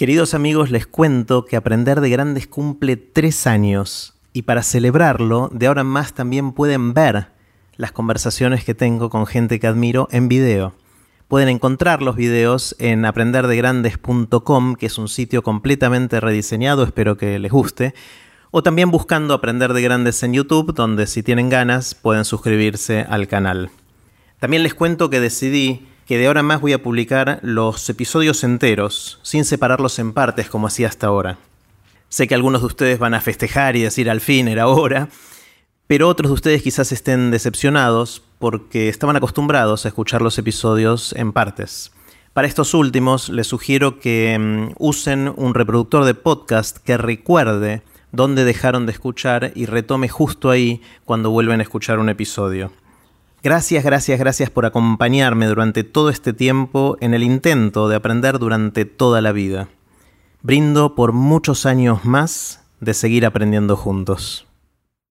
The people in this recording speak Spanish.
Queridos amigos, les cuento que Aprender de Grandes cumple tres años y para celebrarlo, de ahora en más también pueden ver las conversaciones que tengo con gente que admiro en video. Pueden encontrar los videos en aprenderdegrandes.com, que es un sitio completamente rediseñado, espero que les guste, o también buscando Aprender de Grandes en YouTube, donde si tienen ganas pueden suscribirse al canal. También les cuento que decidí que de ahora más voy a publicar los episodios enteros, sin separarlos en partes como hacía hasta ahora. Sé que algunos de ustedes van a festejar y decir al fin era hora, pero otros de ustedes quizás estén decepcionados porque estaban acostumbrados a escuchar los episodios en partes. Para estos últimos les sugiero que mm, usen un reproductor de podcast que recuerde dónde dejaron de escuchar y retome justo ahí cuando vuelven a escuchar un episodio. Gracias, gracias, gracias por acompañarme durante todo este tiempo en el intento de aprender durante toda la vida. Brindo por muchos años más de seguir aprendiendo juntos.